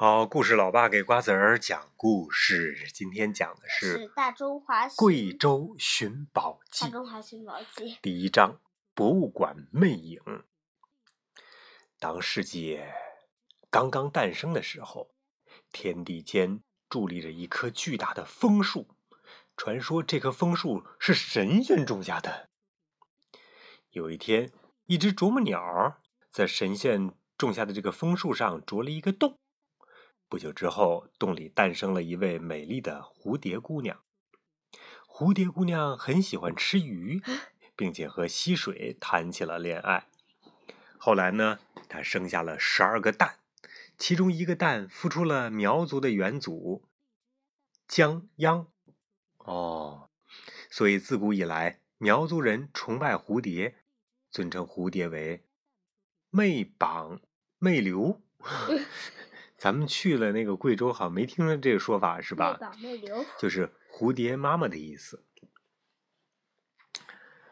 好，故事老爸给瓜子儿讲故事。今天讲的是是《大中华《贵州寻宝记大》中华寻宝记》。第一章：博物馆魅影。当世界刚刚诞生的时候，天地间伫立着一棵巨大的枫树。传说这棵枫树是神仙种下的。有一天，一只啄木鸟在神仙种下的这个枫树上啄了一个洞。不久之后，洞里诞生了一位美丽的蝴蝶姑娘。蝴蝶姑娘很喜欢吃鱼，并且和溪水谈起了恋爱。后来呢，她生下了十二个蛋，其中一个蛋孵出了苗族的元祖江央。哦，所以自古以来，苗族人崇拜蝴蝶，尊称蝴蝶为媚榜媚流。咱们去了那个贵州，好像没听说这个说法是吧？就是蝴蝶妈妈的意思。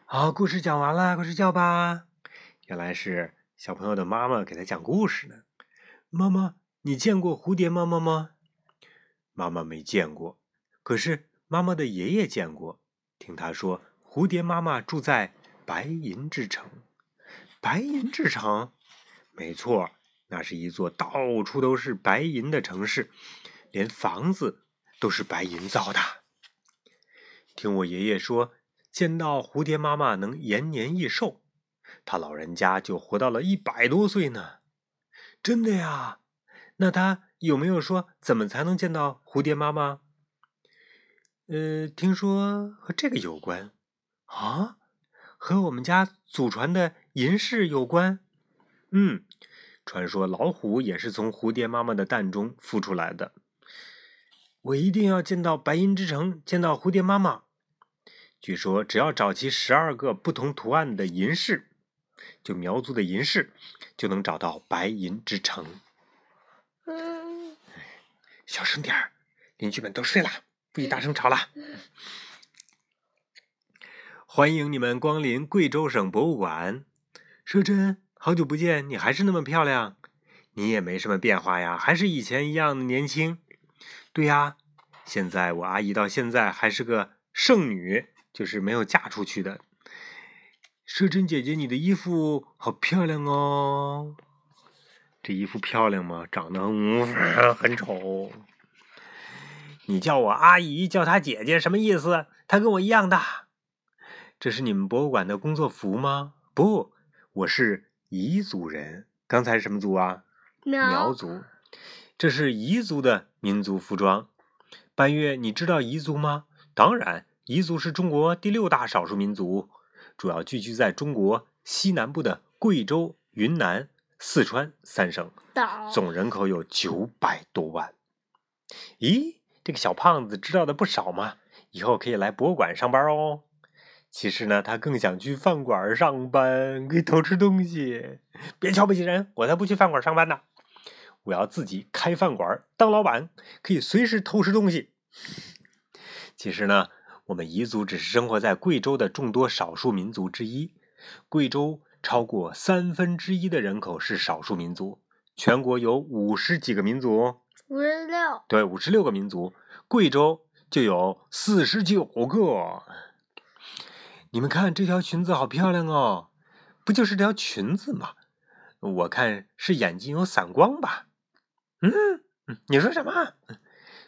好，故事讲完了，快睡觉吧。原来是小朋友的妈妈给他讲故事呢。妈妈，你见过蝴蝶妈妈吗？妈妈没见过，可是妈妈的爷爷见过。听他说，蝴蝶妈妈住在白银之城。白银之城，没错。那是一座到处都是白银的城市，连房子都是白银造的。听我爷爷说，见到蝴蝶妈妈能延年益寿，他老人家就活到了一百多岁呢。真的呀？那他有没有说怎么才能见到蝴蝶妈妈？呃，听说和这个有关啊，和我们家祖传的银饰有关。嗯。传说老虎也是从蝴蝶妈妈的蛋中孵出来的。我一定要见到白银之城，见到蝴蝶妈妈。据说只要找齐十二个不同图案的银饰，就苗族的银饰，就能找到白银之城。嗯，小声点儿，邻居们都睡了，不许大声吵了。欢迎你们光临贵州省博物馆，摄珍。好久不见，你还是那么漂亮，你也没什么变化呀，还是以前一样的年轻。对呀，现在我阿姨到现在还是个剩女，就是没有嫁出去的。奢珍姐姐，你的衣服好漂亮哦。这衣服漂亮吗？长得很丑。你叫我阿姨，叫她姐姐，什么意思？她跟我一样大。这是你们博物馆的工作服吗？不，我是。彝族人，刚才是什么族啊？苗族，这是彝族的民族服装。半月，你知道彝族吗？当然，彝族是中国第六大少数民族，主要聚居在中国西南部的贵州、云南、四川三省，总人口有九百多万。咦，这个小胖子知道的不少嘛，以后可以来博物馆上班哦。其实呢，他更想去饭馆上班，可以偷吃东西。别瞧不起人，我才不去饭馆上班呢！我要自己开饭馆当老板，可以随时偷吃东西。其实呢，我们彝族只是生活在贵州的众多少数民族之一。贵州超过三分之一的人口是少数民族，全国有五十几个民族，五十六，对，五十六个民族，贵州就有四十九个。你们看这条裙子好漂亮哦，不就是条裙子吗？我看是眼睛有散光吧。嗯，你说什么？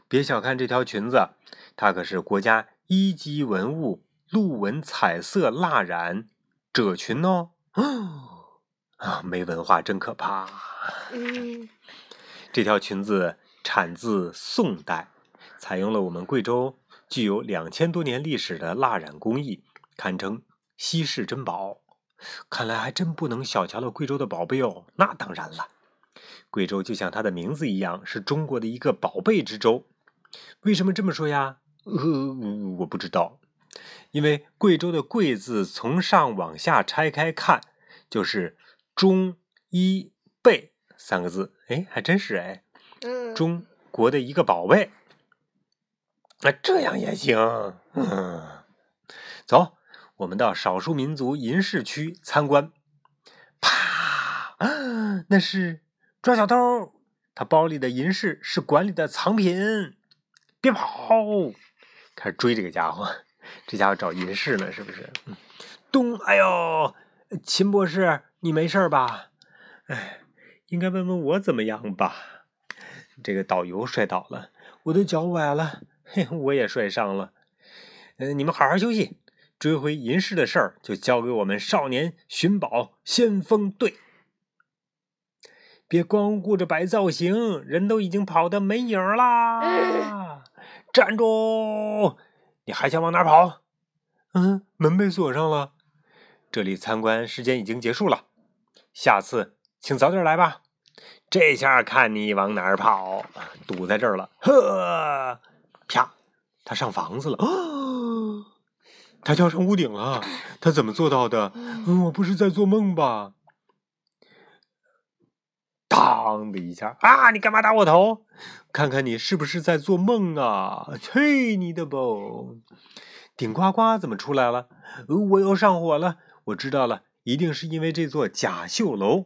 别小看这条裙子，它可是国家一级文物——鹿纹彩色蜡染褶裙哦。啊，没文化真可怕。嗯，这条裙子产自宋代，采用了我们贵州具有两千多年历史的蜡染工艺。堪称稀世珍宝，看来还真不能小瞧了贵州的宝贝哦。那当然了，贵州就像它的名字一样，是中国的一个宝贝之州。为什么这么说呀？呃，我不知道。因为贵州的“贵”字从上往下拆开看，就是“中医贝”三个字。哎，还真是哎。嗯。中国的一个宝贝。那这样也行。嗯。走。我们到少数民族银饰区参观。啪！那是抓小偷，他包里的银饰是馆里的藏品，别跑！开始追这个家伙，这家伙找银饰呢，是不是？咚！哎呦，秦博士，你没事吧？哎，应该问问我怎么样吧？这个导游摔倒了，我的脚崴了，嘿，我也摔伤了。嗯，你们好好休息，追回银饰的事儿就交给我们少年寻宝先锋队。别光顾着摆造型，人都已经跑得没影儿啦！站住！你还想往哪跑？嗯，门被锁上了。这里参观时间已经结束了，下次请早点来吧。这下看你往哪儿跑！堵在这儿了，呵！啪！他上房子了，他跳上屋顶了。他怎么做到的？嗯，我不是在做梦吧？当的一下啊！你干嘛打我头？看看你是不是在做梦啊！去你的吧！顶呱呱怎么出来了？我又上火了。我知道了，一定是因为这座甲秀楼。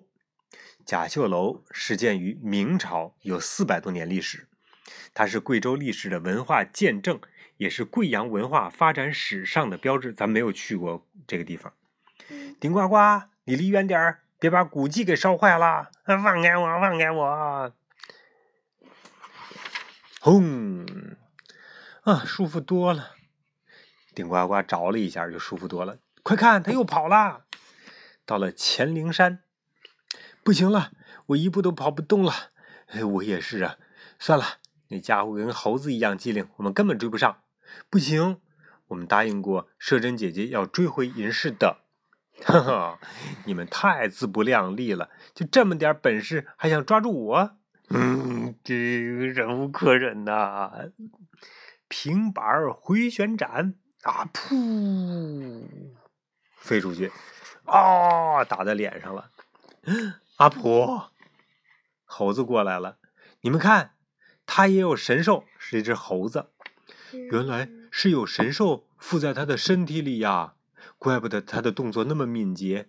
甲秀楼始建于明朝，有四百多年历史。它是贵州历史的文化见证，也是贵阳文化发展史上的标志。咱没有去过这个地方。顶呱呱，你离远点儿。别把古迹给烧坏了！放开我，放开我！轰！啊，舒服多了。顶呱呱着了一下，就舒服多了。快看，他又跑了。到了乾陵山，不行了，我一步都跑不动了。哎我也是啊。算了，那家伙跟猴子一样机灵，我们根本追不上。不行，我们答应过摄真姐姐要追回银饰的。哈哈，你们太自不量力了！就这么点本事，还想抓住我？嗯，这忍无可忍呐！平板回旋斩啊！噗，飞出去，啊，打在脸上了。阿婆，猴子过来了，你们看，他也有神兽，是一只猴子。原来是有神兽附在他的身体里呀。怪不得他的动作那么敏捷，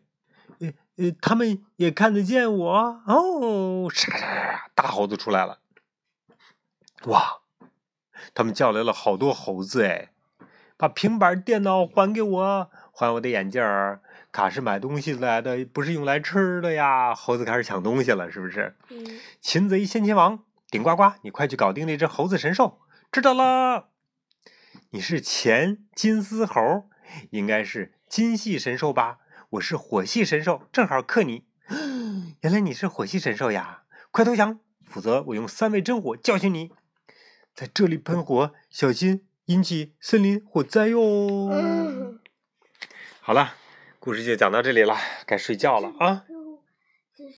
呃呃，他们也看得见我哦！沙沙，大猴子出来了，哇！他们叫来了好多猴子哎！把平板电脑还给我，还我的眼镜儿！卡是买东西来的，不是用来吃的呀！猴子开始抢东西了，是不是？嗯。擒贼先擒王，顶呱呱，你快去搞定那只猴子神兽！知道了。你是前金丝猴，应该是。金系神兽吧，我是火系神兽，正好克你。原来你是火系神兽呀！快投降，否则我用三味真火教训你。在这里喷火，小心引起森林火灾哟。好了，故事就讲到这里了，该睡觉了啊。